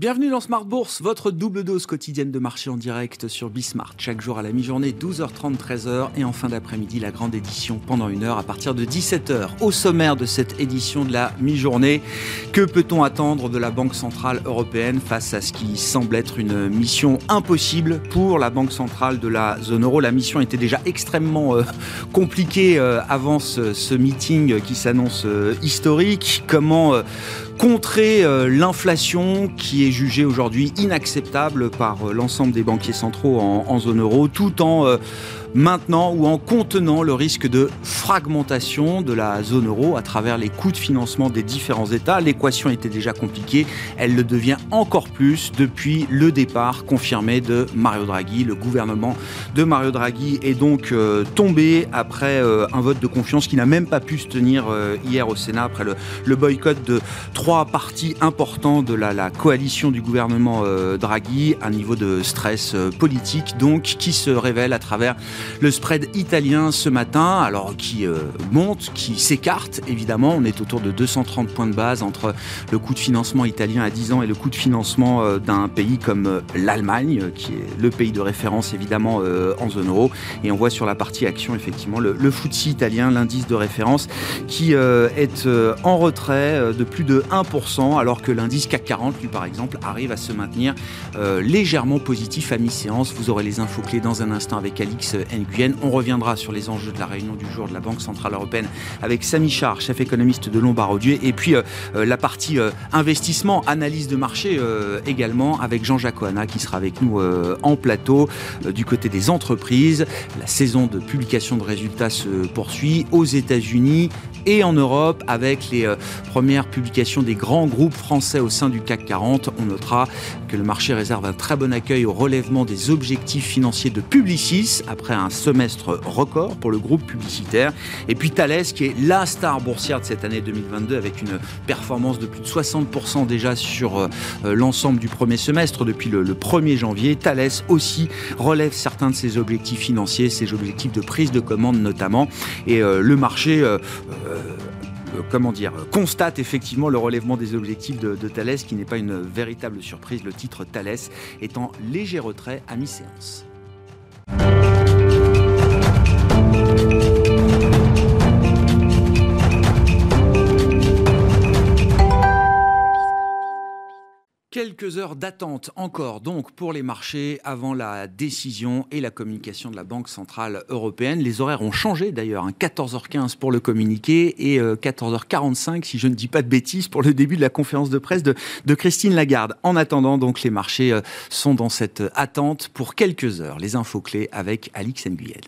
Bienvenue dans Smart Bourse, votre double dose quotidienne de marché en direct sur Bismart. Chaque jour à la mi-journée, 12h30, 13h. Et en fin d'après-midi, la grande édition pendant une heure à partir de 17h. Au sommaire de cette édition de la mi-journée, que peut-on attendre de la Banque Centrale Européenne face à ce qui semble être une mission impossible pour la Banque Centrale de la zone euro? La mission était déjà extrêmement euh, compliquée euh, avant ce, meeting qui s'annonce euh, historique. Comment contrer l'inflation qui est jugé aujourd'hui inacceptable par euh, l'ensemble des banquiers centraux en, en, zone euro, tout en euh, maintenant ou en contenant le risque de fragmentation de la zone euro à travers les coûts de financement des différents États. L'équation était déjà compliquée, elle le devient encore plus depuis le départ confirmé de Mario Draghi. Le gouvernement de Mario Draghi est donc euh, tombé après euh, un vote de confiance qui n'a même pas pu se tenir euh, hier au Sénat après le, boycott de trois partis importants de la, la coalition du gouvernement Draghi, un niveau de stress politique donc qui se révèle à travers le spread italien ce matin, alors qui euh, monte, qui s'écarte évidemment. On est autour de 230 points de base entre le coût de financement italien à 10 ans et le coût de financement euh, d'un pays comme euh, l'Allemagne, qui est le pays de référence évidemment en zone euro. Et on voit sur la partie action effectivement le, le italien, l'indice de référence, qui est en retrait de plus de 1%, alors que l'indice CAC 40, lui par exemple, arrive à se maintenir légèrement positif à mi-séance. Vous aurez les infos clés dans un instant avec Alix On reviendra sur les enjeux de la réunion du jour de la Banque Centrale Européenne avec Samy Char, chef économiste de Lombard Odieu, et puis euh, euh, la partie euh, investissement, analyse de marché également avec Jean-Jacques Oana qui sera avec nous en plateau du côté des entreprises. La saison de publication de résultats se poursuit aux États-Unis et en Europe avec les premières publications des grands groupes français au sein du CAC 40. On notera que le marché réserve un très bon accueil au relèvement des objectifs financiers de Publicis après un semestre record pour le groupe publicitaire. Et puis Thales, qui est la star boursière de cette année 2022, avec une performance de plus de 60% déjà sur euh, l'ensemble du premier semestre depuis le, 1er janvier. Thales aussi relève certains de ses objectifs financiers, ses objectifs de prise de commande notamment. Et euh, le marché... Euh, comment dire, constate effectivement le relèvement des objectifs de, Thales, qui n'est pas une véritable surprise. Le titre Thales est en léger retrait à mi-séance. Quelques heures d'attente encore donc pour les marchés avant la décision et la communication de la Banque Centrale Européenne. Les horaires ont changé d'ailleurs, 14h15 hein. pour le communiqué et 14h45 euh, si je ne dis pas de bêtises pour le début de la conférence de presse de, Christine Lagarde. En attendant donc les marchés euh, sont dans cette attente pour quelques heures. Les infos clés avec Alix Nguyen.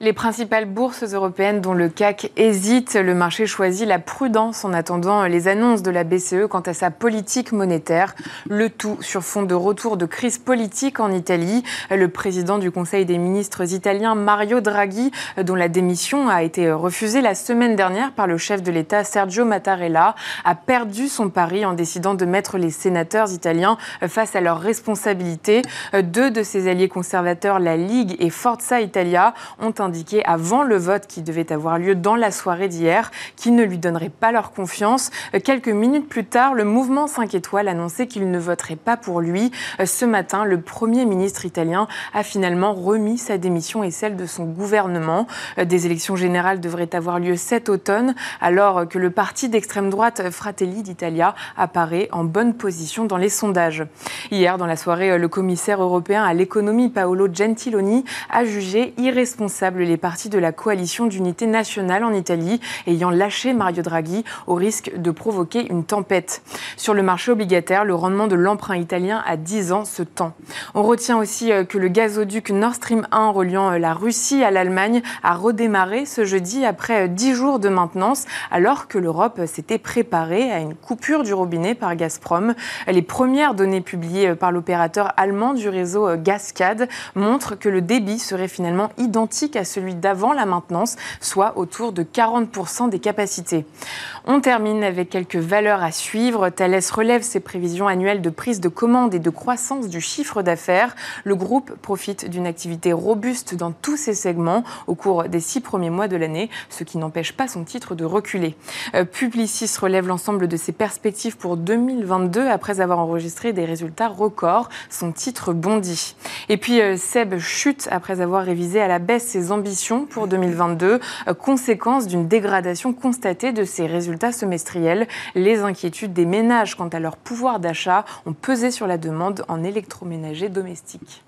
Les principales bourses européennes dont le CAC hésite, le marché choisit la prudence en attendant les annonces de la BCE quant à sa politique monétaire. Le tout sur fond de retour de crise politique en Italie. Le président du Conseil des ministres italien Mario Draghi, dont la démission a été refusée la semaine dernière par le chef de l'État Sergio Mattarella, a perdu son pari en décidant de mettre les sénateurs italiens face à leurs responsabilités. Deux de ses alliés conservateurs, la Ligue et Forza Italia, ont indiqué avant le vote qui devait avoir lieu dans la soirée d'hier qu'ils ne lui donneraient pas leur confiance. Euh, quelques minutes plus tard, le mouvement 5 étoiles annonçait qu'il ne voterait pas pour lui. Euh, ce matin, le Premier ministre italien a finalement remis sa démission et celle de son gouvernement. Euh, des élections générales devraient avoir lieu cet automne, alors que le parti d'extrême droite Fratelli d'Italia apparaît en bonne position dans les sondages. Hier, dans la soirée, le commissaire européen à l'économie Paolo Gentiloni a jugé irresponsable les partis de la coalition d'unité nationale en Italie ayant lâché Mario Draghi au risque de provoquer une tempête. Sur le marché obligataire, le rendement de l'emprunt italien à 10 ans se tend. On retient aussi euh, que le gazoduc Nord Stream 1 reliant euh, la Russie à l'Allemagne a redémarré ce jeudi après 10 euh, jours de maintenance alors que l'Europe s'était préparée à une coupure du robinet par Gazprom. Les premières données publiées par l'opérateur allemand du réseau Gascade montrent que le débit serait finalement identique à celui d'avant la maintenance, soit autour de 40% des capacités. On termine avec quelques valeurs à suivre. Thales relève ses prévisions annuelles de prise de commande et de croissance du chiffre d'affaires. Le groupe profite d'une activité robuste dans tous ses segments au cours des six premiers mois de l'année, ce qui n'empêche pas son titre de reculer. Euh, Publicis relève l'ensemble de ses perspectives pour 2022 après avoir enregistré des résultats records. Son titre bondit. Et puis euh, Seb chute après avoir révisé à la baisse ses ambitions pour 2022, euh, conséquence d'une dégradation constatée de ses résultats semestriels. Les inquiétudes des ménages quant à leur pouvoir d'achat ont pesé sur la demande en électroménager domestique.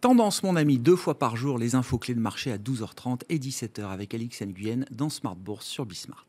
Tendance, mon ami, deux fois par jour, les infos clés de marché à 12h30 et 17h avec Alix Nguyen dans Smart Bourse sur Bismart.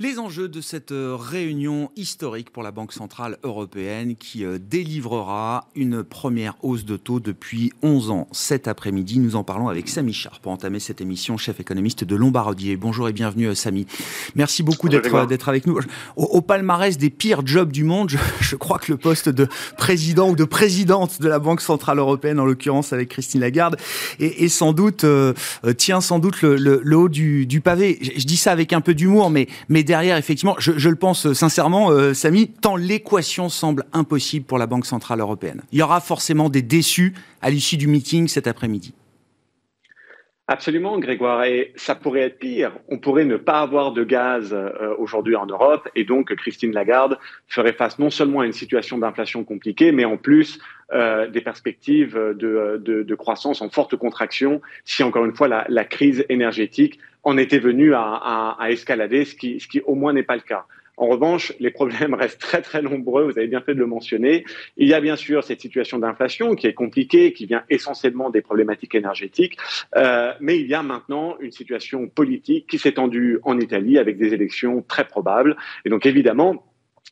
Les enjeux de cette euh, réunion historique pour la Banque Centrale Européenne qui euh, délivrera une première hausse de taux depuis 11 ans. Cet après-midi, nous en parlons avec Samy Char pour entamer cette émission, chef économiste de Lombardier. Bonjour et bienvenue euh, Samy. Merci beaucoup d'être avec nous. Au, palmarès des pires jobs du monde, je, crois que le poste de président ou de présidente de la Banque Centrale Européenne, en l'occurrence avec Christine Lagarde, est, sans doute, tient sans doute le, haut du, pavé. Je, dis ça avec un peu d'humour, mais, mais derrière, effectivement, je, le pense sincèrement, euh, Samy, tant l'équation semble impossible pour la Banque Centrale Européenne. Il y aura forcément des déçus à l'issue du meeting cet après-midi. Absolument, Grégoire. Et ça pourrait être pire. On pourrait ne pas avoir de gaz euh, aujourd'hui en Europe et donc Christine Lagarde ferait face non seulement à une situation d'inflation compliquée, mais en plus euh, des perspectives de, croissance en forte contraction si encore une fois la, crise énergétique en était venue à, escalader, ce qui, ce qui au moins n'est pas le cas. En revanche, les problèmes restent très très nombreux, vous avez bien fait de le mentionner. Il y a bien sûr cette situation d'inflation qui est compliquée, qui vient essentiellement des problématiques énergétiques, euh, mais il y a maintenant une situation politique qui s'est tendue en Italie avec des élections très probables. Et donc évidemment,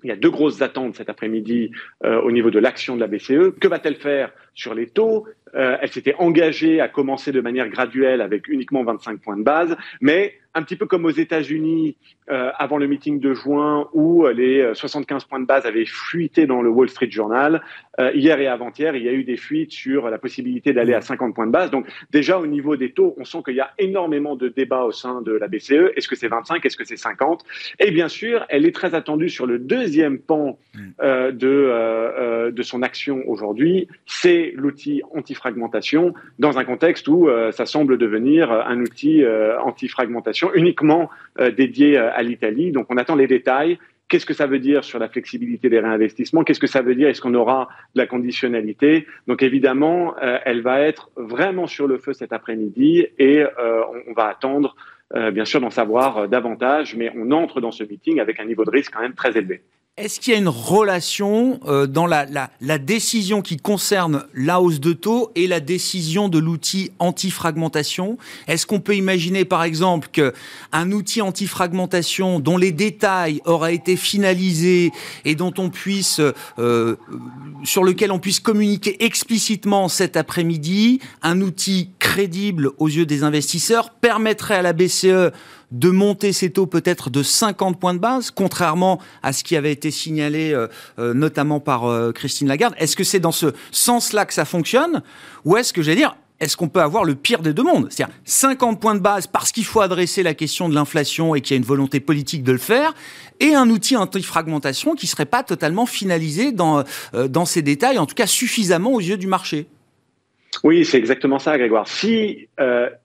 il y a deux grosses attentes cet après-midi euh, au niveau de l'action de la BCE. Que va-t-elle faire sur les taux? Euh, Elle s'était engagée à commencer de manière graduelle avec uniquement 25 points de base, mais un petit peu comme aux États-Unis euh, avant le meeting de juin où euh, les 75 euh, points de base avaient fuité dans le Wall Street Journal. hier et avant-hier, il y a eu des fuites sur la possibilité d'aller à 50 points de base. Donc déjà au niveau des taux, on sent qu'il y a énormément de débats au sein de la BCE. Est-ce que c'est 25 Est-ce que c'est 50 Et bien sûr, elle est très attendue sur le deuxième pan mm. de, de son action aujourd'hui. C'est l'outil anti-fragmentation dans un contexte où ça semble devenir un outil anti-fragmentation uniquement euh, euh, à l'Italie. Donc on attend les détails. Qu'est-ce que ça veut dire sur la flexibilité des réinvestissements? Qu'est-ce que ça veut dire? Est-ce qu'on aura de la conditionnalité? Donc évidemment, euh, elle va être vraiment sur le feu cet après-midi et on, va attendre, bien sûr, d'en savoir davantage, mais on entre dans ce meeting avec un niveau de risque quand même très élevé. Est-ce qu'il y a une relation euh, dans la, décision qui concerne la hausse de taux et la décision de l'outil anti-fragmentation? Est-ce qu'on peut imaginer par exemple qu'un outil anti-fragmentation dont les détails auraient été finalisés et dont on puisse, euh, sur lequel on puisse communiquer explicitement cet après-midi, un outil crédible aux yeux des investisseurs permettrait à la BCE de monter ses taux peut-être de 50 points de base, contrairement à ce qui avait été signalé euh, euh, notamment par euh, Christine Lagarde. Est-ce que c'est dans ce sens-là que ça fonctionne? Ou est-ce que, j'allais dire, est-ce qu'on peut avoir le pire des deux mondes? C'est-à-dire 50 points de base parce qu'il faut adresser la question de l'inflation et qu'il y a une volonté politique de le faire, et un outil anti-fragmentation qui ne serait pas totalement finalisé dans, dans ses détails, en tout cas suffisamment aux yeux du marché? Oui, c'est exactement ça, Grégoire. Si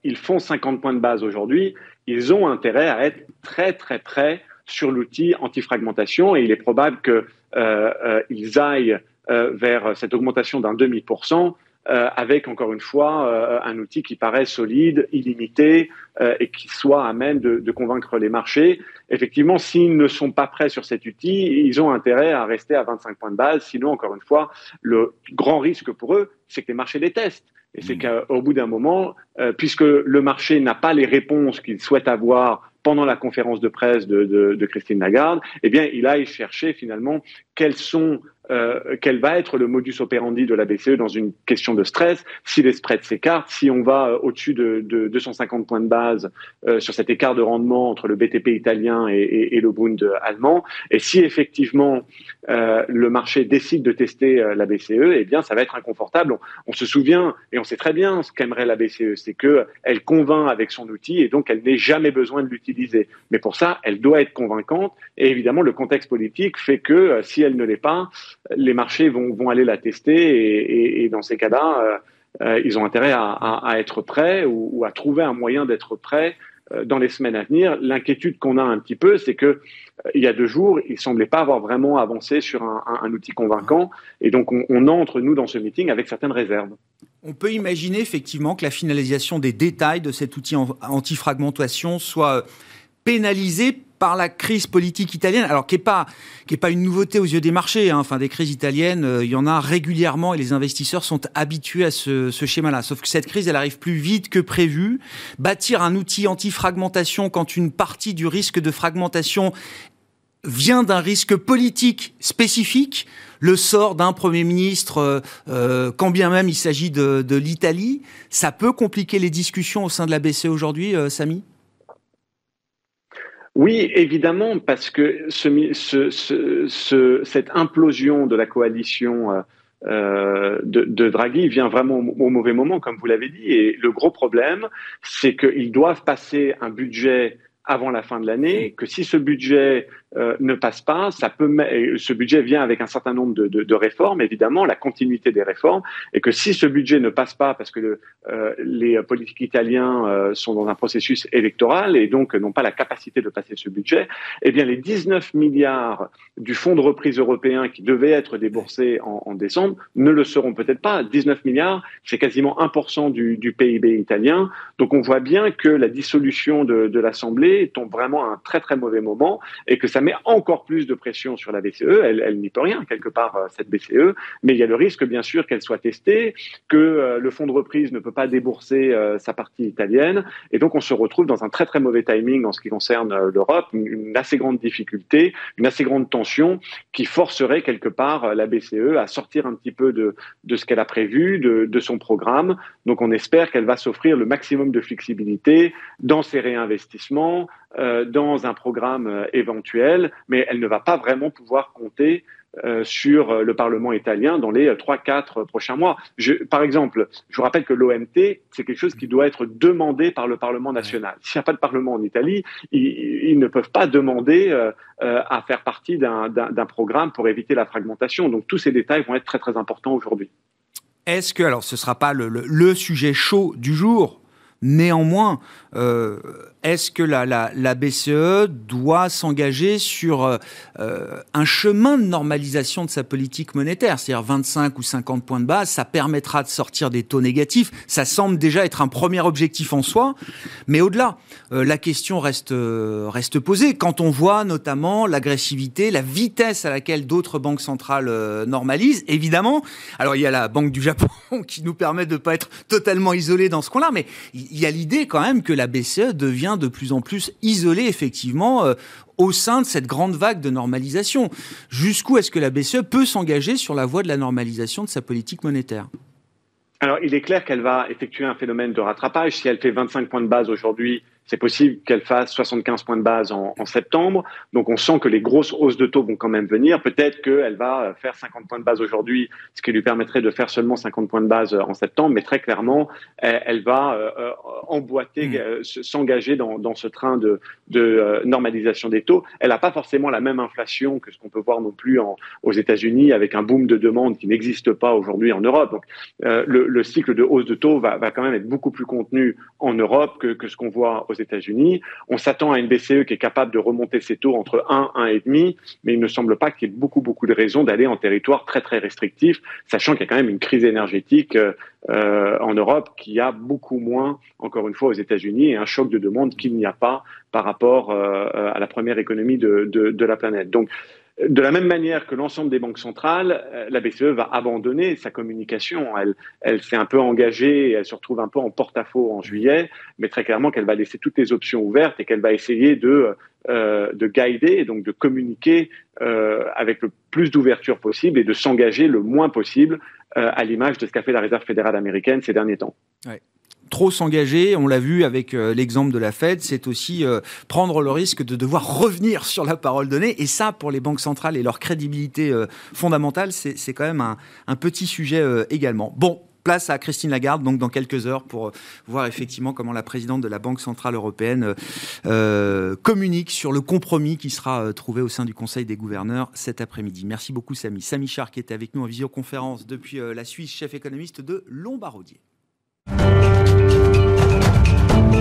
ils font 50 points de base aujourd'hui, ils ont intérêt à être très très près sur l'outil anti-fragmentation et il est probable qu'ils euh, euh, aillent euh, vers cette augmentation d'un demi pour cent avec encore une fois un outil qui paraît solide, illimité et qui soit à même de, de convaincre les marchés. Effectivement, s'ils ne sont pas prêts sur cet outil, ils ont intérêt à rester à 25 points de base. Sinon, encore une fois, le grand risque pour eux, c'est que les marchés les testent. Et c'est mm. qu'au bout d'un moment, euh, puisque le marché n'a pas les réponses qu'il souhaite avoir pendant la conférence de presse de, de, de, Christine Lagarde, eh bien, il aille chercher finalement quelles sont euh, quel va être le modus operandi de la BCE dans une question de stress, si les spreads s'écartent, si on va euh, au-dessus de, de, 250 points de base euh, sur cet écart de rendement entre le BTP italien et, le Bund allemand, et si effectivement euh, le marché décide de tester la BCE, eh bien ça va être inconfortable. On, se souvient et on sait très bien ce qu'aimerait la BCE, c'est que elle convainc avec son outil et donc elle n'ait jamais besoin de l'utiliser. Mais pour ça, elle doit être convaincante et évidemment le contexte politique fait que si elle ne l'est pas, les marchés vont, vont aller la tester et, dans ces cas-là, euh, euh, ils ont intérêt à, être prêts ou, à trouver un moyen d'être prêts euh, dans les semaines à venir. L'inquiétude qu'on a un petit peu, c'est que il y a deux jours, il semblait pas avoir vraiment avancé sur un outil convaincant, et donc on, on, entre nous dans ce meeting avec certaines réserves. On peut imaginer effectivement que la finalisation des détails de cet outil anti-fragmentation soit pénalisée par la crise politique italienne, alors qui n'est pas, pas une nouveauté aux yeux des marchés. Hein. Enfin, des crises italiennes, euh, il y en a régulièrement et les investisseurs sont habitués à ce, schéma-là. Sauf que cette crise, elle arrive plus vite que prévu. Bâtir un outil anti-fragmentation quand une partie du risque de fragmentation vient d'un risque politique spécifique, le sort d'un Premier ministre, euh, euh quand bien même il s'agit de, l'Italie, ça peut compliquer les discussions au sein de la BCE aujourd'hui, Samy? Oui, évidemment, parce que ce, ce, ce, cette implosion de la coalition euh, euh, de, de, Draghi vient vraiment au, mauvais moment, comme vous l'avez dit. Et le gros problème, c'est qu'ils doivent passer un budget avant la fin de l'année, que si ce budget euh, ne passe pas, ça peut. Ce budget vient avec un certain nombre de, réformes, évidemment, la continuité des réformes, et que si ce budget ne passe pas parce que euh, les politiques italiens euh, sont dans un processus électoral et donc n'ont pas la capacité de passer ce budget, eh bien les 19 milliards du fonds de reprise européen qui devaient être déboursés en, décembre ne le seront peut-être pas. 19 milliards, c'est quasiment 1% du, du, PIB italien. Donc on voit bien que la dissolution de, de l'Assemblée tombe vraiment à un très très mauvais moment et que ça ça met encore plus de pression sur la BCE. Elle, n'y peut rien, quelque part, euh, cette BCE. Mais il y a le risque, bien sûr, qu'elle soit testée, que euh, le fonds de reprise ne peut pas débourser euh, sa partie italienne. Et donc, on se retrouve dans un très, très mauvais timing en ce qui concerne l'Europe, une, assez grande difficulté, une assez grande tension qui forcerait, quelque part, la BCE à sortir un petit peu de, de ce qu'elle a prévu, de son programme. Donc, on espère qu'elle va s'offrir le maximum de flexibilité dans ses réinvestissements, euh, dans un programme euh, éventuel, mais elle ne va pas vraiment pouvoir compter euh, sur le Parlement italien dans les 3-4 prochains mois. Je, par exemple, je vous rappelle que l'OMT, c'est quelque chose qui doit être demandé par le Parlement national. S'il n'y a pas de Parlement en Italie, ils, ils ne peuvent pas demander euh, à faire partie d'un programme pour éviter la fragmentation. Donc tous ces détails vont être très très importants aujourd'hui. Est-ce que, alors ce ne sera pas le, le, le, sujet chaud du jour, néanmoins, euh, est-ce que la, BCE doit s'engager sur euh, un chemin de normalisation de sa politique monétaire? C'est-à-dire 25 ou 50 points de base, ça permettra de sortir des taux négatifs. Ça semble déjà être un premier objectif en soi. Mais au-delà, euh, la question reste, euh, reste posée. Quand on voit notamment l'agressivité, la vitesse à laquelle d'autres banques centrales euh, normalisent, évidemment, alors il y a la Banque du Japon qui nous permet de ne pas être totalement isolés dans ce coin-là, mais il y a l'idée quand même que la BCE devient de plus en plus isolé, effectivement, euh, au sein de cette grande vague de normalisation. Jusqu'où est-ce que la BCE peut s'engager sur la voie de la normalisation de sa politique monétaire? Alors, il est clair qu'elle va effectuer un phénomène de rattrapage. Si elle fait 25 points de base aujourd'hui, c'est possible qu'elle fasse 75 points de base en, en, septembre. Donc, on sent que les grosses hausses de taux vont quand même venir. Peut-être qu'elle va faire 50 points de base aujourd'hui, ce qui lui permettrait de faire seulement 50 points de base en septembre. Mais très clairement, elle, elle va euh, emboîter, euh, s'engager dans, dans, ce train de, de euh, normalisation des taux. Elle n'a pas forcément la même inflation que ce qu'on peut voir non plus en, aux États-Unis, avec un boom de demande qui n'existe pas aujourd'hui en Europe. Donc, euh, le, le, cycle de hausse de taux va, va, quand même être beaucoup plus contenu en Europe que, que ce qu'on voit aux États-Unis. On s'attend à une BCE qui est capable de remonter ses taux entre 1, 1,5, mais il ne semble pas qu'il y ait beaucoup, beaucoup de raisons d'aller en territoire très, très restrictif, sachant qu'il y a quand même une crise énergétique euh, en Europe qui a beaucoup moins, encore une fois, aux États-Unis et un choc de demande qu'il n'y a pas par rapport euh, à la première économie de, de, de la planète. Donc, de la même manière que l'ensemble des banques centrales, euh, la BCE va abandonner sa communication. Elle, s'est un peu engagée, elle se retrouve un peu en porte-à-faux en juillet, mais très clairement qu'elle va laisser toutes les options ouvertes et qu'elle va essayer de de guider donc de communiquer avec le plus d'ouverture possible et de s'engager le moins possible à l'image de ce qu'a fait la Réserve fédérale américaine ces derniers temps trop s'engager, on l'a vu avec euh, l'exemple de la Fed, c'est aussi euh, prendre le risque de devoir revenir sur la parole donnée. Et ça, pour les banques centrales et leur crédibilité euh, fondamentale, c'est quand même un, petit sujet également. Bon, place à Christine Lagarde, donc dans quelques heures, pour voir effectivement comment la présidente de la Banque Centrale Européenne communique sur le compromis qui sera trouvé au sein du Conseil des gouverneurs cet après-midi. Merci beaucoup, Samy. Samy Char, qui était avec nous en visioconférence depuis la Suisse, chef économiste de Lombardier.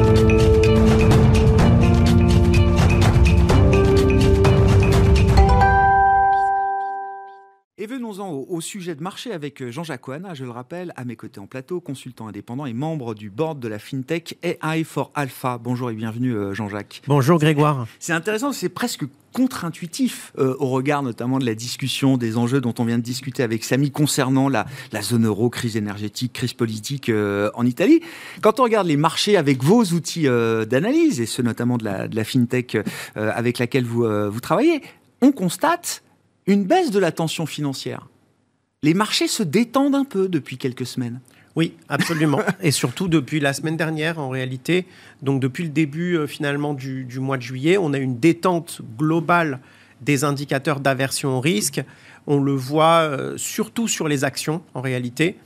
Thank you. Et venons-en au, sujet de marché avec euh, Jean-Jacques Oana, je le rappelle, à mes côtés en plateau, consultant indépendant et membre du board de la FinTech AI for Alpha. Bonjour et bienvenue euh, Jean-Jacques. Bonjour Grégoire. C'est intéressant, c'est presque contre-intuitif euh, au regard notamment de la discussion, des enjeux dont on vient de discuter avec Samy concernant la, zone euro, crise énergétique, crise politique en Italie. Quand on regarde les marchés avec vos outils d'analyse, et ceux notamment de la, de la FinTech avec laquelle vous, vous travaillez, on constate une baisse de la tension financière. Les marchés se détendent un peu depuis quelques semaines. Oui, absolument. et surtout depuis la semaine dernière, en réalité. Donc depuis le début euh, finalement du, mois de juillet, on a une détente globale des indicateurs d'aversion au risque. On le voit euh, surtout sur les actions, en réalité.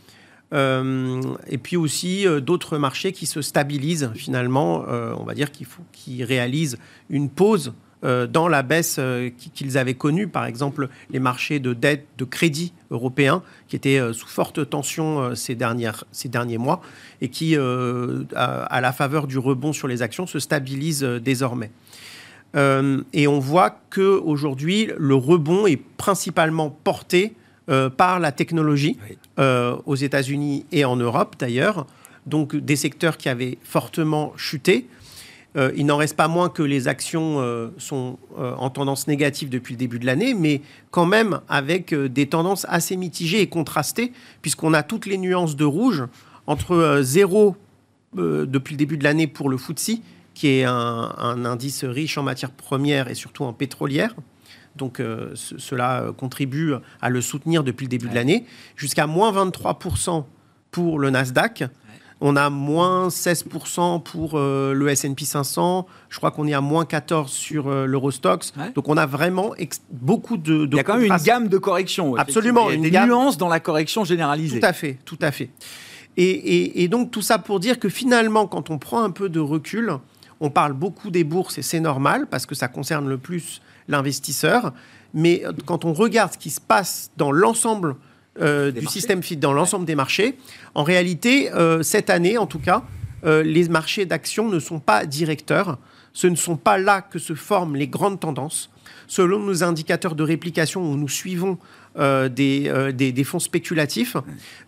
Euh, et puis aussi d'autres marchés qui se stabilisent finalement, on va dire qu'il faut qu'ils réalisent une pause dans la baisse euh, qu'ils avaient connue, par exemple les marchés de dette, de crédit européens, qui étaient euh, sous forte tension ces, dernières, ces derniers mois, et qui, à, la faveur du rebond sur les actions, se stabilisent désormais. et on voit qu'aujourd'hui, le rebond est principalement porté par la technologie, aux États-Unis et en Europe d'ailleurs, donc des secteurs qui avaient fortement chuté. Euh, il n'en reste pas moins que les actions euh, sont euh, en tendance négative depuis le début de l'année, mais quand même avec des tendances assez mitigées et contrastées, puisqu'on a toutes les nuances de rouge entre zéro depuis le début de l'année pour le FTSE, qui est un, indice riche en matières premières et surtout en pétrolière. Donc cela contribue à le soutenir depuis le début de l'année, jusqu'à moins 23% pour le Nasdaq, on a moins 16% pour euh, le S&P 500. Je crois qu'on est à moins 14 sur euh, l'Eurostox. Donc on a vraiment beaucoup de, Il y a quand même une gamme de corrections. Absolument. Il y a des nuances dans la correction généralisée. Tout à fait, tout à fait. Et, donc tout ça pour dire que finalement, quand on prend un peu de recul, on parle beaucoup des bourses et c'est normal parce que ça concerne le plus l'investisseur. Mais quand on regarde ce qui se passe dans l'ensemble euh, du système FIT dans l'ensemble des marchés. En réalité, euh, cette année, en tout cas, euh, les marchés d'actions ne sont pas directeurs. Ce ne sont pas là que se forment les grandes tendances. Selon nos indicateurs de réplication où nous suivons des, des, fonds spéculatifs,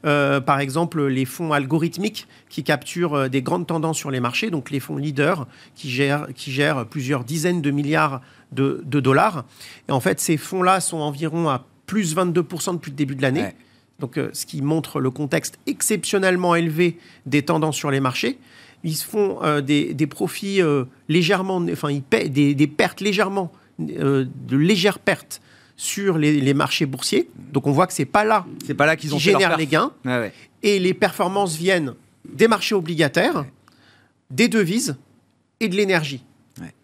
par exemple les fonds algorithmiques qui capturent des grandes tendances sur les marchés, donc les fonds leaders qui gèrent, qui gèrent plusieurs dizaines de milliards de, de dollars. Et en fait, ces fonds-là sont environ à plus 22% depuis le début de l'année. Donc, euh, ce qui montre le contexte exceptionnellement élevé des tendances sur les marchés. Ils se font euh, des, profits euh, légèrement, enfin, ils paient des, pertes légèrement, de légères pertes sur les, marchés boursiers. Donc, on voit que c'est pas là, c'est pas là qu'ils ont qui génèrent les gains. Et les performances viennent des marchés obligataires, des devises et de l'énergie.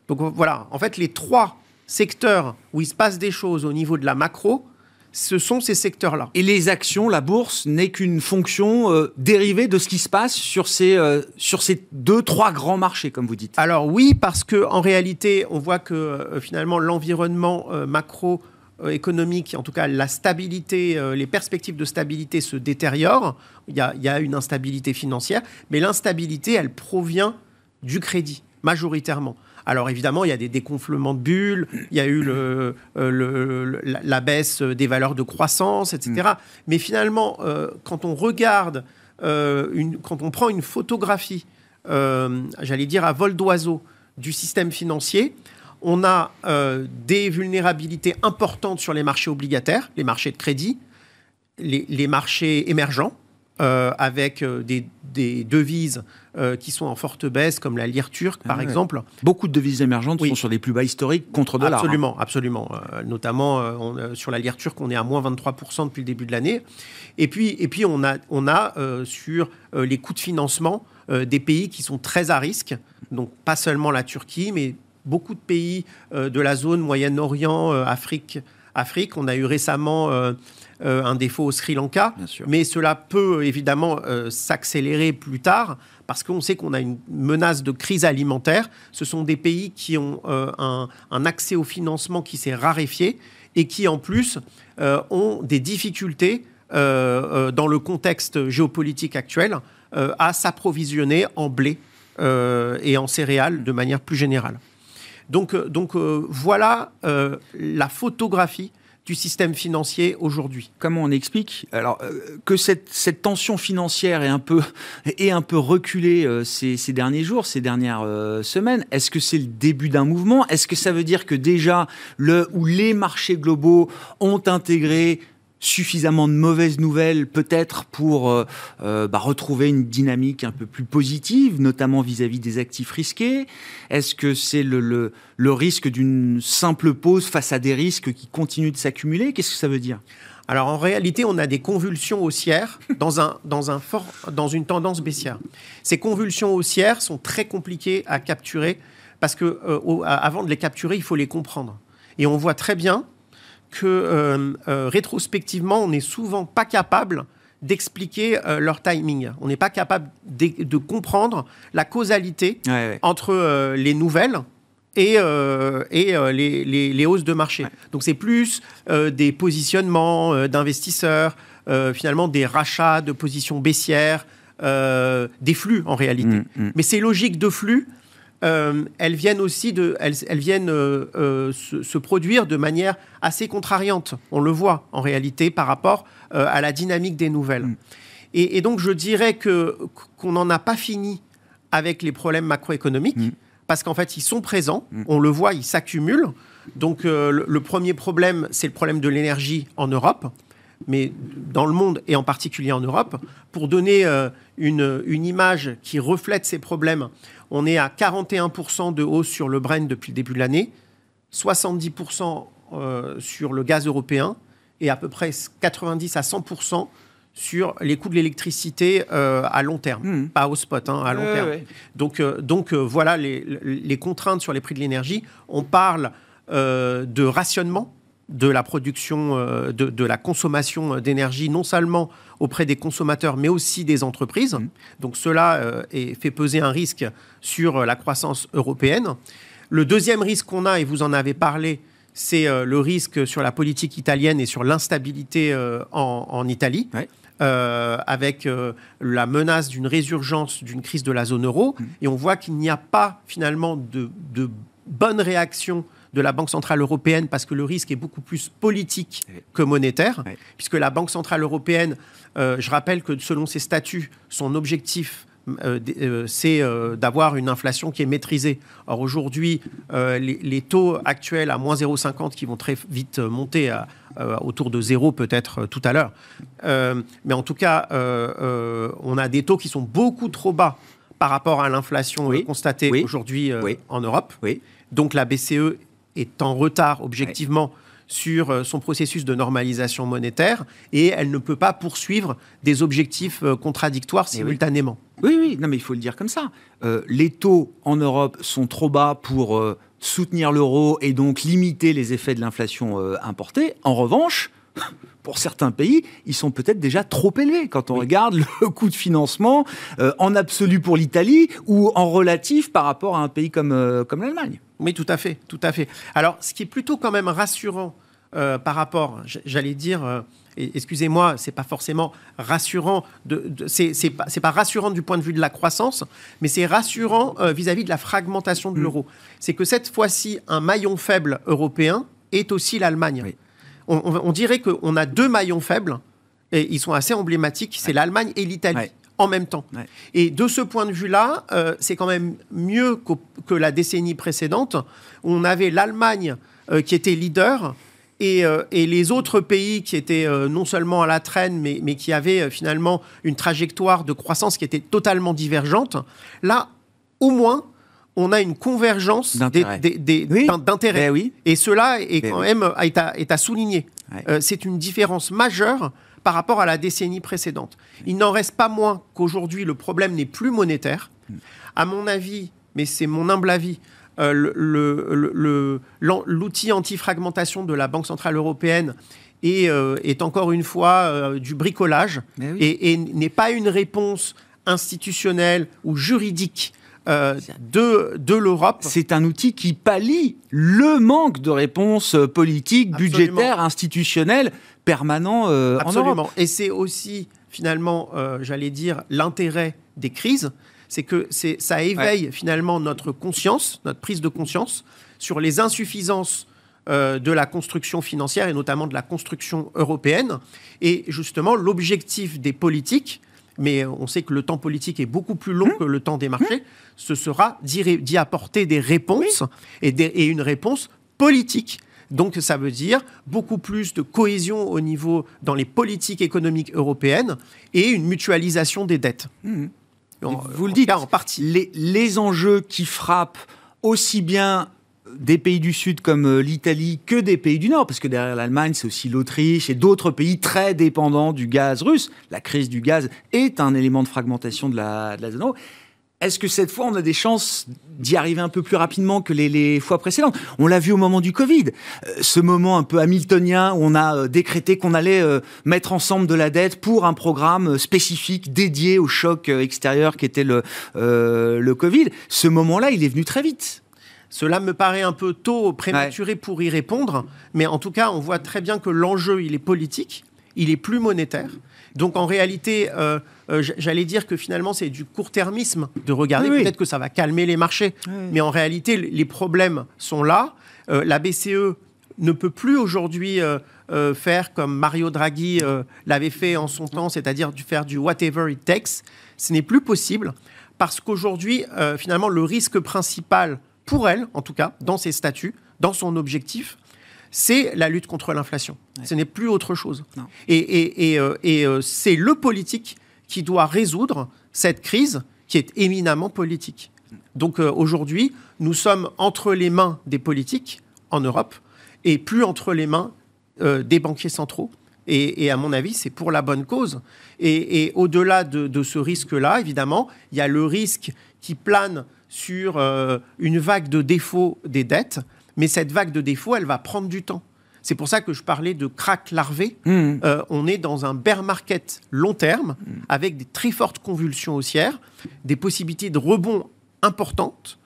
Donc voilà, en fait, les trois secteurs où il se passe des choses au niveau de la macro ce sont ces secteurs-là. Et les actions, la bourse, n'est qu'une fonction euh, dérivée de ce qui se passe sur ces, euh, sur ces deux, trois grands marchés, comme vous dites. Alors oui, parce qu'en réalité, on voit que euh, finalement l'environnement macroéconomique, en tout cas la stabilité, les perspectives de stabilité se détériorent. Il y, a, il y a une instabilité financière, mais l'instabilité, elle provient du crédit, majoritairement. Alors évidemment, il y a des déconflements de bulles, il y a eu le, euh, la, baisse des valeurs de croissance, etc. Mm. Mais finalement, euh, quand on regarde, euh, une, quand on prend une photographie, j'allais dire à vol d'oiseau, du système financier, on a des vulnérabilités importantes sur les marchés obligataires, les marchés de crédit, les, les marchés émergents, avec des, des, devises qui sont en forte baisse, comme la lire turque, par ah exemple. Beaucoup de devises émergentes sont sur des plus bas historiques contre dollar. Hein. Absolument, absolument. notamment sur la lire turque, on est à moins 23% depuis le début de l'année. Et puis, et puis on a, on a sur les coûts de financement des pays qui sont très à risque. Donc pas seulement la Turquie, mais beaucoup de pays euh, de la zone Moyen-Orient, euh, Afrique, Afrique. On a eu récemment euh, un défaut au Sri Lanka, mais cela peut évidemment s'accélérer plus tard parce qu'on sait qu'on a une menace de crise alimentaire. Ce sont des pays qui ont un, accès au financement qui s'est raréfié et qui en plus ont des difficultés dans le contexte géopolitique actuel à s'approvisionner en blé et en céréales de manière plus générale. Donc, euh, euh, voilà euh, la photographie du système financier aujourd'hui. Comment on explique alors que cette, tension financière est un peu est un peu reculée ces, ces, derniers jours, ces dernières semaines? Est-ce que c'est le début d'un mouvement? Est-ce que ça veut dire que déjà le où les marchés globaux ont intégré suffisamment de mauvaises nouvelles peut-être pour euh, euh, bah, retrouver une dynamique un peu plus positive, notamment vis-à-vis des actifs risqués Est-ce que c'est le, risque d'une simple pause face à des risques qui continuent de s'accumuler? Qu'est-ce que ça veut dire? Alors en réalité, on a des convulsions haussières dans, un, dans une tendance baissière. Ces convulsions haussières sont très compliquées à capturer parce que euh, avant de les capturer, il faut les comprendre. Et on voit très bien que euh, euh, rétrospectivement, on n'est souvent pas capable d'expliquer euh, leur timing. On n'est pas capable de, comprendre la causalité entre les nouvelles et, et les, les, hausses de marché. Donc c'est plus des positionnements d'investisseurs, finalement des rachats de positions baissières, des flux en réalité. Mm, mm. Mais ces logiques de flux, euh, elles viennent aussi de, elles, viennent euh, euh, se, produire de manière assez contrariante. On le voit en réalité par rapport à la dynamique des nouvelles. Mm. Et, donc je dirais que qu'on n'en a pas fini avec les problèmes macroéconomiques. Mm. Parce qu'en fait, ils sont présents, mm. on le voit, ils s'accumulent. Donc, le, premier problème, c'est le problème de l'énergie en Europe mais dans le monde et en particulier en Europe, pour donner une, une, image qui reflète ces problèmes, on est à 41% de hausse sur le Brent depuis le début de l'année, 70% euh, sur le gaz européen et à peu près 90 à 100% sur les coûts de l'électricité euh, à long terme, hmm. pas au spot, hein, à long terme. Donc, euh, donc voilà les, contraintes sur les prix de l'énergie. On parle de rationnement de la production, de, de, la consommation d'énergie, non seulement auprès des consommateurs, mais aussi des entreprises. Mmh. Donc cela euh, fait peser un risque sur euh, la croissance européenne. Le deuxième risque qu'on a, et vous en avez parlé, c'est euh, le risque sur la politique italienne et sur l'instabilité en, Italie. avec la menace d'une résurgence d'une crise de la zone euro. Mmh. Et on voit qu'il n'y a pas finalement de, de bonne réaction de la Banque Centrale Européenne parce que le risque est beaucoup plus politique que monétaire, puisque la Banque Centrale Européenne, euh, je rappelle que selon ses statuts, son objectif euh, euh, c'est d'avoir une inflation qui est maîtrisée. Or aujourd'hui, les, taux actuels à moins 0,50 qui vont très vite monter à, autour de zéro peut-être tout à l'heure. mais en tout cas, on a des taux qui sont beaucoup trop bas par rapport à l'inflation constatée aujourd'hui en Europe. Donc la BCE est en retard objectivement sur euh, son processus de normalisation monétaire et elle ne peut pas poursuivre des objectifs euh, contradictoires eh simultanément. Oui. oui, non, mais il faut le dire comme ça. Euh, les taux en Europe sont trop bas pour soutenir l'euro et donc limiter les effets de l'inflation importée. En revanche, pour certains pays, ils sont peut-être déjà trop élevés quand on regarde le coût de financement en absolu pour l'Italie ou en relatif par rapport à un pays comme, comme l'Allemagne. Oui, tout à fait, tout à fait. Alors, ce qui est plutôt quand même rassurant euh, par rapport, j'allais dire, euh, excusez-moi, c'est pas forcément rassurant, de, c'est pas, rassurant du point de vue de la croissance, mais c'est rassurant euh, vis-à-vis de la fragmentation de mm. l'euro. C'est que cette fois-ci, un maillon faible européen est aussi l'Allemagne. On, dirait qu'on a deux maillons faibles, et ils sont assez emblématiques, c'est l'Allemagne et l'Italie en même temps. Et de ce point de vue-là, euh, c'est quand même mieux que, la décennie précédente, où on avait l'Allemagne euh, qui était leader Et, les autres pays qui étaient non seulement à la traîne, mais, mais qui avaient finalement une trajectoire de croissance qui était totalement divergente, là, au moins, on a une convergence d'intérêts. Ben oui. Et cela est ben quand même est à, souligner. c'est une différence majeure par rapport à la décennie précédente. Il n'en reste pas moins qu'aujourd'hui, le problème n'est plus monétaire. À mon avis, mais c'est mon humble avis, euh, l'outil anti-fragmentation de la Banque Centrale Européenne est, euh, est encore une fois euh, du bricolage et, n'est pas une réponse institutionnelle ou juridique de, de l'Europe. C'est un outil qui pallie le manque de réponse politique, budgétaire, institutionnelle permanent Absolument. en Europe. Et c'est aussi finalement, j'allais dire, l'intérêt des crises, c'est que ça éveille finalement notre conscience, notre prise de conscience sur les insuffisances euh, de la construction financière et notamment de la construction européenne. Et justement, l'objectif des politiques, mais on sait que le temps politique est beaucoup plus long mmh. que le temps des marchés, mmh. ce sera d'y apporter des réponses et, et une réponse politique. Donc ça veut dire beaucoup plus de cohésion au niveau dans les politiques économiques européennes et une mutualisation des dettes. Mmh vous le dites, en partie. Les, enjeux qui frappent aussi bien des pays du Sud comme euh, l'Italie que des pays du Nord, parce que derrière l'Allemagne, c'est aussi l'Autriche et d'autres pays très dépendants du gaz russe. La crise du gaz est un élément de fragmentation de la, zone euro. Est-ce que cette fois, on a des chances d'y arriver un peu plus rapidement que les, fois précédentes? On l'a vu au moment du Covid. Euh, ce moment un peu hamiltonien où on a euh, décrété qu'on allait mettre ensemble de la dette pour un programme spécifique dédié au choc extérieur qui était le Covid. Ce moment-là, il est venu très vite. Cela me paraît un peu tôt, prématuré pour y répondre, mais en tout cas, on voit très bien que l'enjeu, il est politique, il est plus monétaire. Donc en réalité, euh, euh, j'allais dire que finalement c'est du court-termisme de regarder. Peut-être que ça va calmer les marchés, mais en réalité les problèmes sont là. Euh, la BCE ne peut plus aujourd'hui faire comme Mario Draghi l'avait fait en son temps, c'est-à-dire faire du whatever it takes. Ce n'est plus possible parce qu'aujourd'hui, finalement, le risque principal pour elle, en tout cas, dans ses statuts, dans son objectif, c'est la lutte contre l'inflation. Ce n'est plus autre chose. Et, euh, euh, c'est le politique qui doit résoudre cette crise qui est éminemment politique. Donc euh, aujourd'hui, nous sommes entre les mains des politiques en Europe et plus entre les mains des banquiers centraux. Et, à mon avis, c'est pour la bonne cause. Et, au-delà de, ce risque-là, évidemment, il y a le risque qui plane sur une vague de défaut des dettes mais cette vague de défauts, elle va prendre du temps. C'est pour ça que je parlais de crack larvé. Mmh. Euh, on est dans un bear market long terme, mmh. avec des très fortes convulsions haussières, des possibilités de rebond importantes,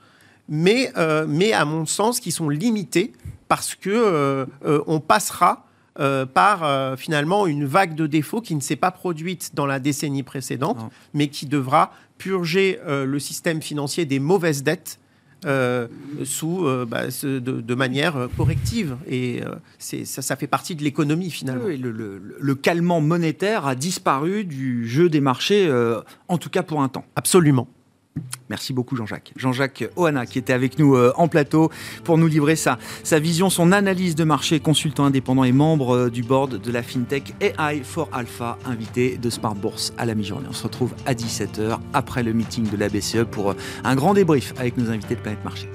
mais, euh, mais à mon sens qui sont limitées parce que euh, on passera par finalement une vague de défauts qui ne s'est pas produite dans la décennie précédente, mais qui devra purger le système financier des mauvaises dettes euh, sous, euh, bah, de, manière euh, corrective. Et ça, ça, fait partie de l'économie finalement. le, calmant monétaire a disparu du jeu des marchés, en tout cas pour un temps. Absolument. Merci beaucoup Jean-Jacques. Jean-Jacques Oana qui était avec nous en plateau pour nous livrer sa, sa vision, son analyse de marché, consultant indépendant et membre du board de la FinTech AI for Alpha, invité de Smart Bourse à la mi-journée. On se retrouve à 17h après le meeting de la BCE pour un grand débrief avec nos invités de Planète Marché.